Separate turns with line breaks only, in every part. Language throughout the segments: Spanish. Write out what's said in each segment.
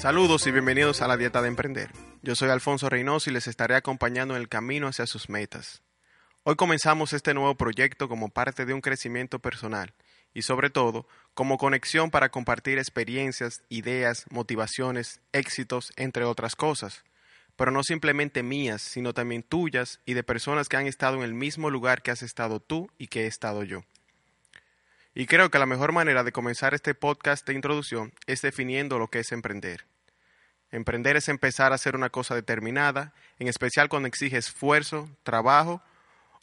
Saludos y bienvenidos a la Dieta de Emprender. Yo soy Alfonso Reynoso y les estaré acompañando en el camino hacia sus metas. Hoy comenzamos este nuevo proyecto como parte de un crecimiento personal y sobre todo como conexión para compartir experiencias, ideas, motivaciones, éxitos, entre otras cosas, pero no simplemente mías, sino también tuyas y de personas que han estado en el mismo lugar que has estado tú y que he estado yo. Y creo que la mejor manera de comenzar este podcast de introducción es definiendo lo que es emprender. Emprender es empezar a hacer una cosa determinada, en especial cuando exige esfuerzo, trabajo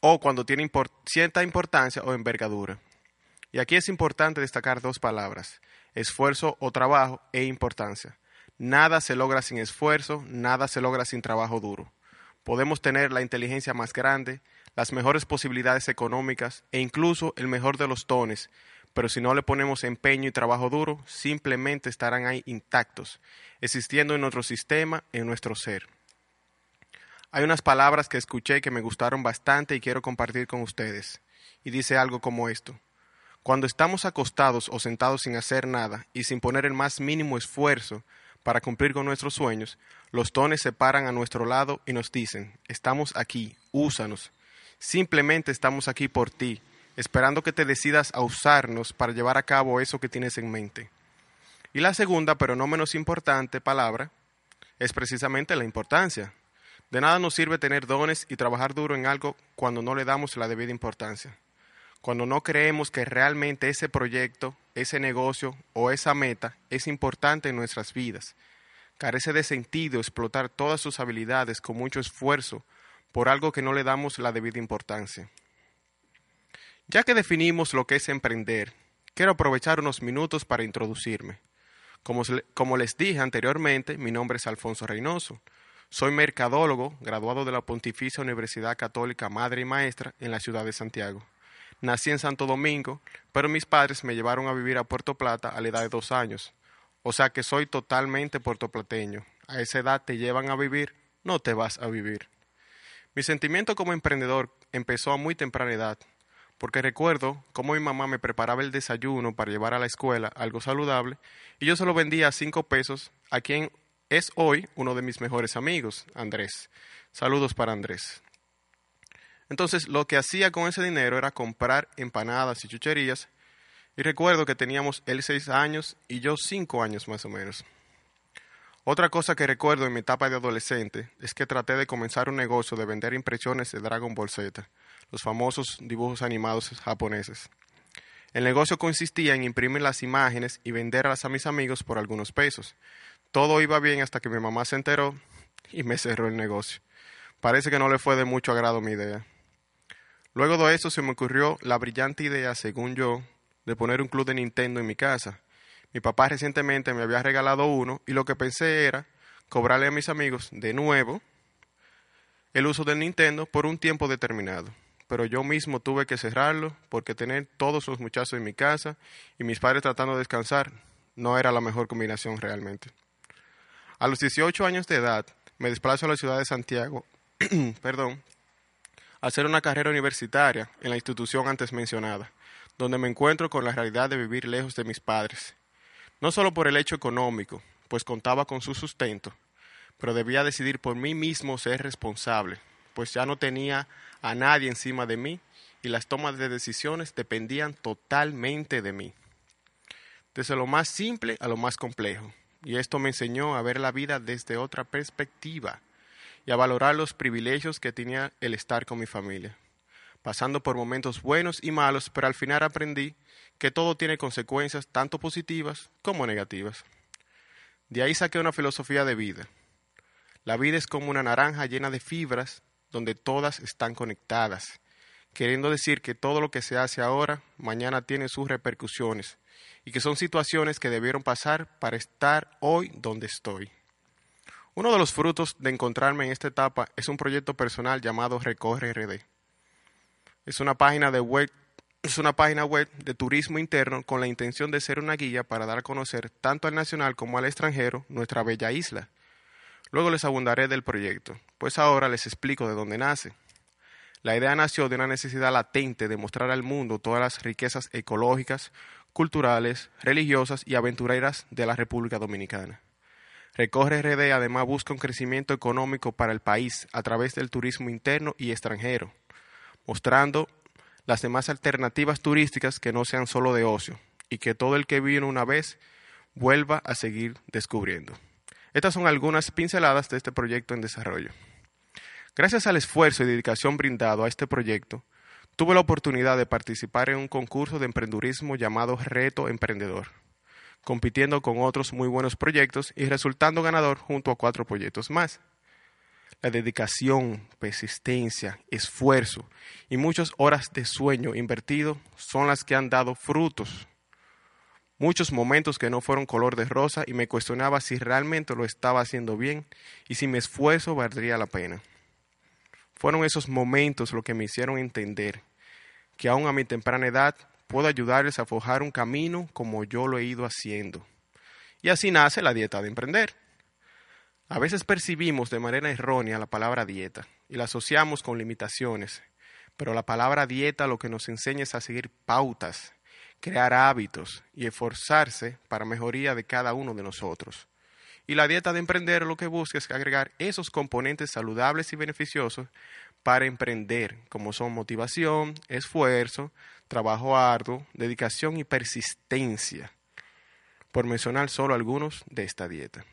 o cuando tiene cierta importancia o envergadura. Y aquí es importante destacar dos palabras, esfuerzo o trabajo e importancia. Nada se logra sin esfuerzo, nada se logra sin trabajo duro. Podemos tener la inteligencia más grande, las mejores posibilidades económicas e incluso el mejor de los tones, pero si no le ponemos empeño y trabajo duro, simplemente estarán ahí intactos, existiendo en nuestro sistema, en nuestro ser. Hay unas palabras que escuché que me gustaron bastante y quiero compartir con ustedes, y dice algo como esto. Cuando estamos acostados o sentados sin hacer nada y sin poner el más mínimo esfuerzo para cumplir con nuestros sueños, los tones se paran a nuestro lado y nos dicen, estamos aquí, úsanos, Simplemente estamos aquí por ti, esperando que te decidas a usarnos para llevar a cabo eso que tienes en mente. Y la segunda, pero no menos importante, palabra, es precisamente la importancia. De nada nos sirve tener dones y trabajar duro en algo cuando no le damos la debida importancia. Cuando no creemos que realmente ese proyecto, ese negocio o esa meta es importante en nuestras vidas. Carece de sentido explotar todas sus habilidades con mucho esfuerzo por algo que no le damos la debida importancia. Ya que definimos lo que es emprender, quiero aprovechar unos minutos para introducirme. Como, les dije anteriormente, mi nombre es Alfonso Reynoso. Soy mercadólogo, graduado de la Pontificia Universidad Católica Madre y Maestra en la ciudad de Santiago. Nací en Santo Domingo, pero mis padres me llevaron a vivir a Puerto Plata a la edad de dos años. O sea que soy totalmente puertoplateño. A esa edad te llevan a vivir, no te vas a vivir. Mi sentimiento como emprendedor empezó a muy temprana edad, porque recuerdo cómo mi mamá me preparaba el desayuno para llevar a la escuela algo saludable y yo se lo vendía a cinco pesos a quien es hoy uno de mis mejores amigos, Andrés. Saludos para Andrés. Entonces lo que hacía con ese dinero era comprar empanadas y chucherías y recuerdo que teníamos él seis años y yo cinco años más o menos. Otra cosa que recuerdo en mi etapa de adolescente es que traté de comenzar un negocio de vender impresiones de Dragon Ball Z, los famosos dibujos animados japoneses. El negocio consistía en imprimir las imágenes y venderlas a mis amigos por algunos pesos. Todo iba bien hasta que mi mamá se enteró y me cerró el negocio. Parece que no le fue de mucho agrado mi idea. Luego de eso se me ocurrió la brillante idea, según yo, de poner un club de Nintendo en mi casa mi papá recientemente me había regalado uno y lo que pensé era cobrarle a mis amigos de nuevo el uso del Nintendo por un tiempo determinado. Pero yo mismo tuve que cerrarlo porque tener todos los muchachos en mi casa y mis padres tratando de descansar no era la mejor combinación realmente. A los 18 años de edad me desplazo a la ciudad de Santiago, perdón, a hacer una carrera universitaria en la institución antes mencionada, donde me encuentro con la realidad de vivir lejos de mis padres no solo por el hecho económico, pues contaba con su sustento, pero debía decidir por mí mismo ser responsable, pues ya no tenía a nadie encima de mí y las tomas de decisiones dependían totalmente de mí. Desde lo más simple a lo más complejo. Y esto me enseñó a ver la vida desde otra perspectiva y a valorar los privilegios que tenía el estar con mi familia, pasando por momentos buenos y malos, pero al final aprendí que todo tiene consecuencias tanto positivas como negativas. De ahí saqué una filosofía de vida. La vida es como una naranja llena de fibras donde todas están conectadas, queriendo decir que todo lo que se hace ahora, mañana tiene sus repercusiones, y que son situaciones que debieron pasar para estar hoy donde estoy. Uno de los frutos de encontrarme en esta etapa es un proyecto personal llamado Recorre RD. Es una página es una página web de turismo interno con la intención de ser una guía para dar a conocer tanto al nacional como al extranjero nuestra bella isla. Luego les abundaré del proyecto, pues ahora les explico de dónde nace. La idea nació de una necesidad latente de mostrar al mundo todas las riquezas ecológicas, culturales, religiosas y aventureras de la República Dominicana. Recorre RD además busca un crecimiento económico para el país a través del turismo interno y extranjero, mostrando las demás alternativas turísticas que no sean solo de ocio y que todo el que vino una vez vuelva a seguir descubriendo. Estas son algunas pinceladas de este proyecto en desarrollo. Gracias al esfuerzo y dedicación brindado a este proyecto, tuve la oportunidad de participar en un concurso de emprendurismo llamado Reto Emprendedor compitiendo con otros muy buenos proyectos y resultando ganador junto a cuatro proyectos más. La dedicación, persistencia, esfuerzo y muchas horas de sueño invertido son las que han dado frutos. Muchos momentos que no fueron color de rosa y me cuestionaba si realmente lo estaba haciendo bien y si mi esfuerzo valdría la pena. Fueron esos momentos lo que me hicieron entender que aún a mi temprana edad puedo ayudarles a forjar un camino como yo lo he ido haciendo. Y así nace la dieta de emprender. A veces percibimos de manera errónea la palabra dieta y la asociamos con limitaciones, pero la palabra dieta lo que nos enseña es a seguir pautas, crear hábitos y esforzarse para mejoría de cada uno de nosotros. Y la dieta de emprender lo que busca es agregar esos componentes saludables y beneficiosos para emprender, como son motivación, esfuerzo, trabajo arduo, dedicación y persistencia, por mencionar solo algunos de esta dieta.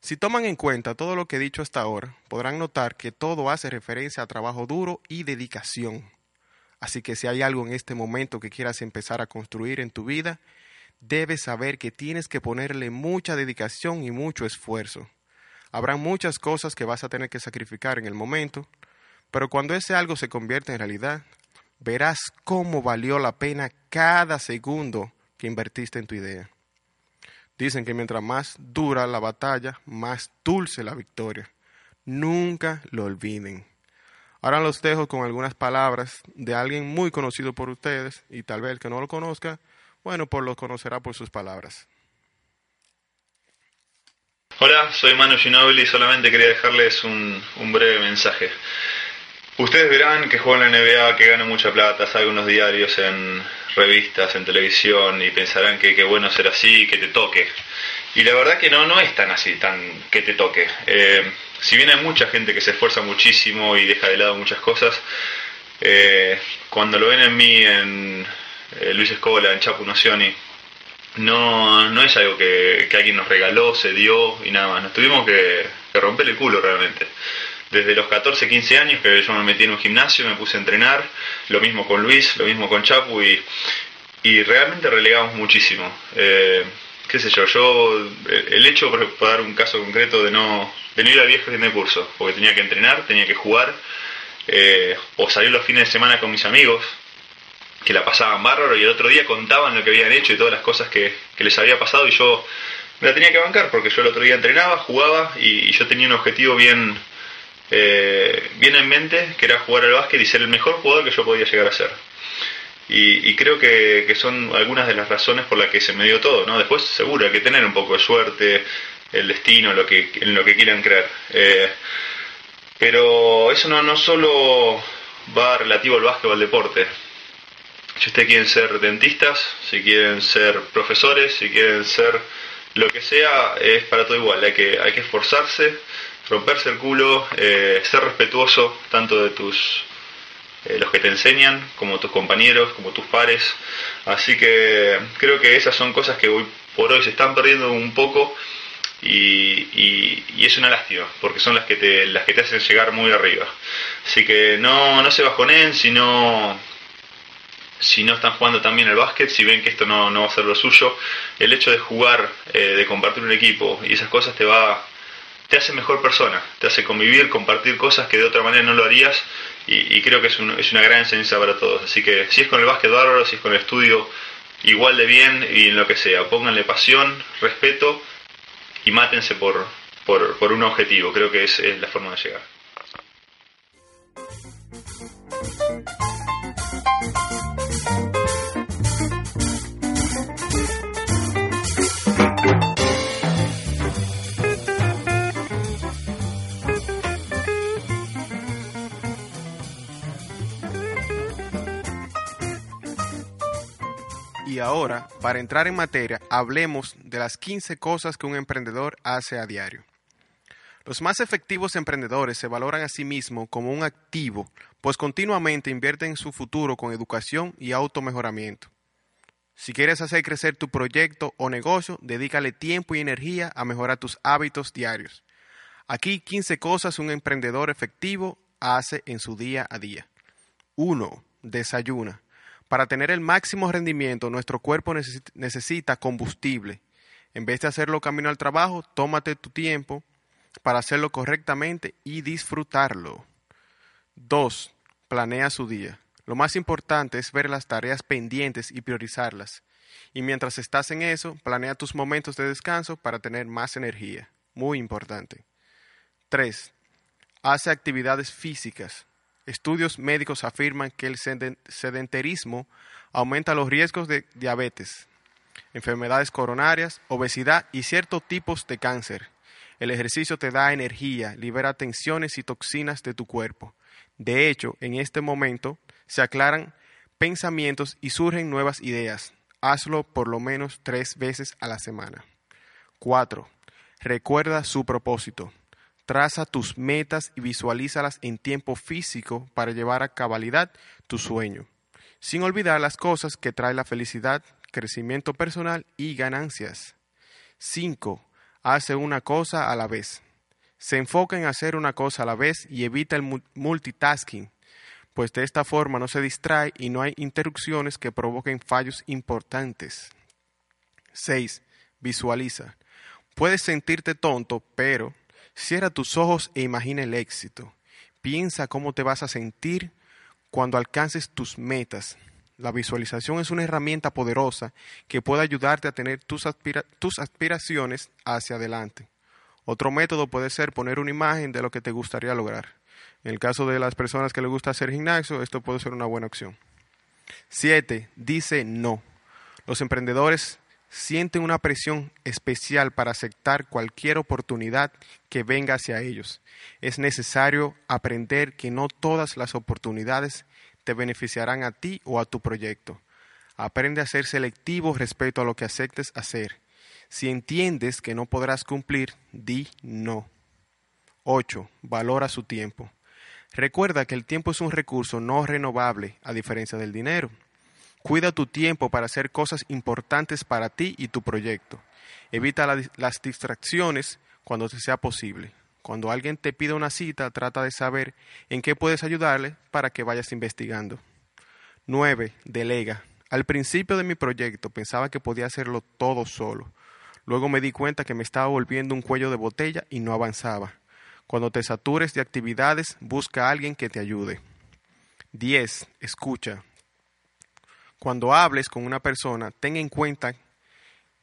Si toman en cuenta todo lo que he dicho hasta ahora, podrán notar que todo hace referencia a trabajo duro y dedicación. Así que si hay algo en este momento que quieras empezar a construir en tu vida, debes saber que tienes que ponerle mucha dedicación y mucho esfuerzo. Habrá muchas cosas que vas a tener que sacrificar en el momento, pero cuando ese algo se convierte en realidad, verás cómo valió la pena cada segundo que invertiste en tu idea. Dicen que mientras más dura la batalla, más dulce la victoria. Nunca lo olviden. Ahora los dejo con algunas palabras de alguien muy conocido por ustedes y tal vez el que no lo conozca, bueno, pues lo conocerá por sus palabras.
Hola, soy Manu Ginobili y solamente quería dejarles un, un breve mensaje. Ustedes verán que juego en la NBA, que gano mucha plata, salgo en los diarios, en revistas, en televisión y pensarán que qué bueno ser así, que te toque. Y la verdad que no, no es tan así, tan que te toque. Eh, si bien hay mucha gente que se esfuerza muchísimo y deja de lado muchas cosas, eh, cuando lo ven en mí, en eh, Luis Escola, en Chapu Nocioni, no, no es algo que, alguien nos regaló, se dio y nada más. Nos tuvimos que, que romper el culo realmente desde los 14, 15 años que yo me metí en un gimnasio, me puse a entrenar, lo mismo con Luis, lo mismo con Chapu y, y realmente relegamos muchísimo. Eh, qué sé yo, yo, el hecho, por, dar un caso concreto, de no, de no ir al viejo fin de curso, porque tenía que entrenar, tenía que jugar, eh, o salir los fines de semana con mis amigos, que la pasaban bárbaro y el otro día contaban lo que habían hecho y todas las cosas que, les había pasado y yo me la tenía que bancar porque yo el otro día entrenaba, jugaba y yo tenía un objetivo bien, eh, bien en mente, que era jugar al básquet y ser el mejor jugador que yo podía llegar a ser. Y, creo que, son algunas de las razones por las que se me dio todo, ¿no? Después seguro hay que tener un poco de suerte, el destino, lo que, en lo que quieran creer. Eh, pero eso no, no solo va relativo al básquet o al deporte. Si ustedes quieren ser dentistas, si quieren ser profesores, si quieren ser lo que sea, es para todo igual. Hay que, hay que esforzarse, romperse el culo, eh, ser respetuoso tanto de tus eh, los que te enseñan, como tus compañeros, como tus pares. Así que creo que esas son cosas que hoy por hoy se están perdiendo un poco y, es una lástima, porque son las que te, las que te hacen llegar muy arriba. Así que no, no se bajonen si no, si no están jugando también el básquet, si ven que esto no, no va a ser lo suyo, el hecho de jugar, eh, de compartir un equipo y esas cosas te va te hace mejor persona, te hace convivir, compartir cosas que de otra manera no lo harías y, creo que es, es, una gran enseñanza para todos. Así que si es con el básquet bárbaro, si es con el estudio igual de bien y en lo que sea, pónganle pasión, respeto y mátense por, por, un objetivo, creo que es la forma de llegar.
Y ahora, para entrar en materia, hablemos de las 15 cosas que un emprendedor hace a diario. Los más efectivos emprendedores se valoran a sí mismos como un activo, pues continuamente invierten en su futuro con educación y automejoramiento. Si quieres hacer crecer tu proyecto o negocio, dedícale tiempo y energía a mejorar tus hábitos diarios. Aquí 15 cosas un emprendedor efectivo hace en su día a día. 1. Desayuna. Para tener el máximo rendimiento, nuestro cuerpo necesita combustible. En vez de hacerlo camino al trabajo, tómate tu tiempo para hacerlo correctamente y disfrutarlo. 2. Planea su día. Lo más importante es ver las tareas pendientes y priorizarlas. Y mientras estás en eso, planea tus momentos de descanso para tener más energía. Muy importante. 3. Hace actividades físicas. Estudios médicos afirman que el sedentarismo aumenta los riesgos de diabetes, enfermedades coronarias, obesidad y ciertos tipos de cáncer. El ejercicio te da energía, libera tensiones y toxinas de tu cuerpo. De hecho, en este momento se aclaran pensamientos y surgen nuevas ideas. Hazlo por lo menos tres veces a la semana. 4. Recuerda su propósito. Traza tus metas y visualízalas en tiempo físico para llevar a cabalidad tu sueño, sin olvidar las cosas que trae la felicidad, crecimiento personal y ganancias. 5. Hace una cosa a la vez. Se enfoca en hacer una cosa a la vez y evita el multitasking, pues de esta forma no se distrae y no hay interrupciones que provoquen fallos importantes. 6. Visualiza. Puedes sentirte tonto, pero Cierra tus ojos e imagina el éxito. Piensa cómo te vas a sentir cuando alcances tus metas. La visualización es una herramienta poderosa que puede ayudarte a tener tus, aspiraciones hacia adelante. Otro método puede ser poner una imagen de lo que te gustaría lograr. En el caso de las personas que les gusta hacer gimnasio, esto puede ser una buena opción. 7. Dice no. Los emprendedores sienten una presión especial para aceptar cualquier oportunidad que venga hacia ellos. Es necesario aprender que no todas las oportunidades te beneficiarán a ti o a tu proyecto. Aprende a ser selectivo respecto a lo que aceptes hacer. Si entiendes que no podrás cumplir, di no. 8. Valora su tiempo. Recuerda que el tiempo es un recurso no renovable, a diferencia del dinero. Cuida tu tiempo para hacer cosas importantes para ti y tu proyecto. Evita las distracciones cuando te sea posible. Cuando alguien te pida una cita, trata de saber en qué puedes ayudarle para que vayas investigando. 9. Delega. Al principio de mi proyecto pensaba que podía hacerlo todo solo. Luego me di cuenta que me estaba volviendo un cuello de botella y no avanzaba. Cuando te satures de actividades, busca a alguien que te ayude. 10. Escucha. Cuando hables con una persona, ten en cuenta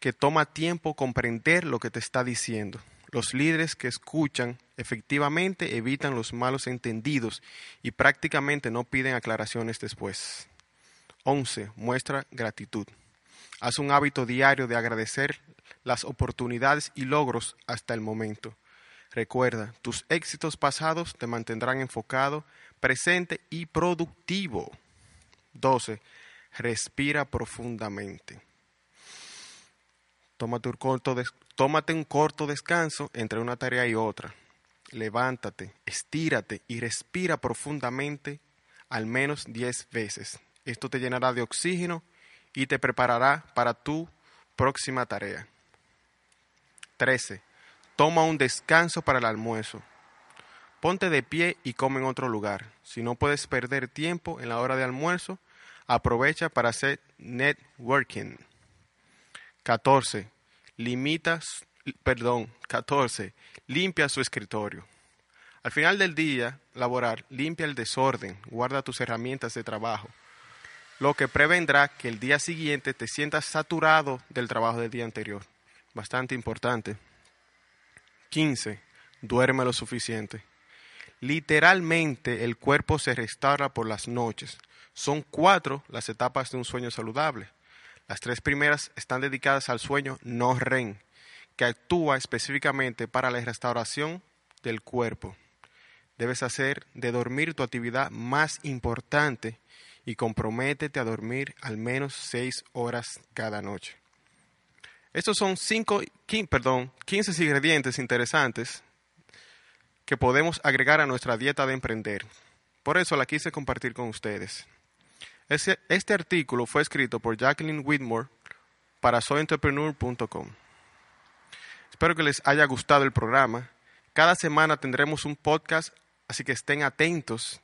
que toma tiempo comprender lo que te está diciendo. Los líderes que escuchan efectivamente evitan los malos entendidos y prácticamente no piden aclaraciones después. 11. Muestra gratitud. Haz un hábito diario de agradecer las oportunidades y logros hasta el momento. Recuerda, tus éxitos pasados te mantendrán enfocado, presente y productivo. 12 respira profundamente. Tómate un, corto descanso entre una tarea y otra. Levántate, estírate y respira profundamente al menos 10 veces. Esto te llenará de oxígeno y te preparará para tu próxima tarea. 13. Toma un descanso para el almuerzo. Ponte de pie y come en otro lugar. Si no puedes perder tiempo en la hora de almuerzo, aprovecha para hacer networking. 14. Limita, perdón, 14. Limpia su escritorio. Al final del día laboral, limpia el desorden, guarda tus herramientas de trabajo, lo que prevendrá que el día siguiente te sientas saturado del trabajo del día anterior. Bastante importante. 15. Duerme lo suficiente. Literalmente el cuerpo se restaura por las noches. Son cuatro las etapas de un sueño saludable. Las tres primeras están dedicadas al sueño no REM, que actúa específicamente para la restauración del cuerpo. Debes hacer de dormir tu actividad más importante y comprométete a dormir al menos 6 horas cada noche. Estos son cinco, perdón, 15 ingredientes interesantes que podemos agregar a nuestra dieta de emprender. Por eso la quise compartir con ustedes. Este, artículo fue escrito por Jacqueline Whitmore para soyentrepreneur.com. Espero que les haya gustado el programa. Cada semana tendremos un podcast, así que estén atentos.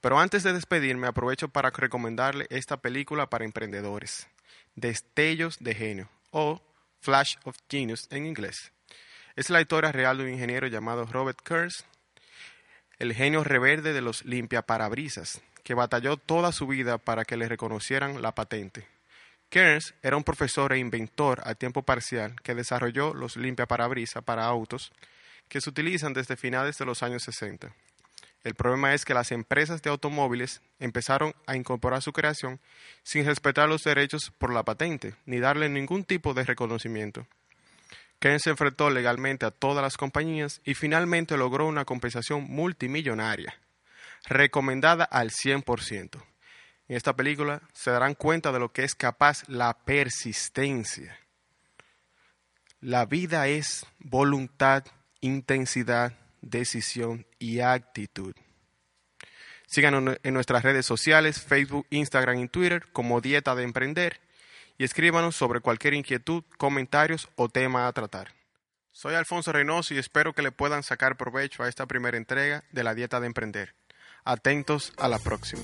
Pero antes de despedirme, aprovecho para recomendarle esta película para emprendedores, Destellos de Genio, o Flash of Genius en inglés. Es la historia real de un ingeniero llamado Robert Kurz, el genio reverde de los limpiaparabrisas, que batalló toda su vida para que le reconocieran la patente. Kearns era un profesor e inventor a tiempo parcial que desarrolló los limpiaparabrisas para autos que se utilizan desde finales de los años 60. El problema es que las empresas de automóviles empezaron a incorporar su creación sin respetar los derechos por la patente ni darle ningún tipo de reconocimiento. Ken se enfrentó legalmente a todas las compañías y finalmente logró una compensación multimillonaria, recomendada al 100%. En esta película se darán cuenta de lo que es capaz la persistencia. La vida es voluntad, intensidad, decisión y actitud. Síganos en nuestras redes sociales, Facebook, Instagram y Twitter como Dieta de Emprender y escríbanos sobre cualquier inquietud, comentarios o tema a tratar. Soy Alfonso Reynoso y espero que le puedan sacar provecho a esta primera entrega de la Dieta de Emprender. Atentos a la próxima.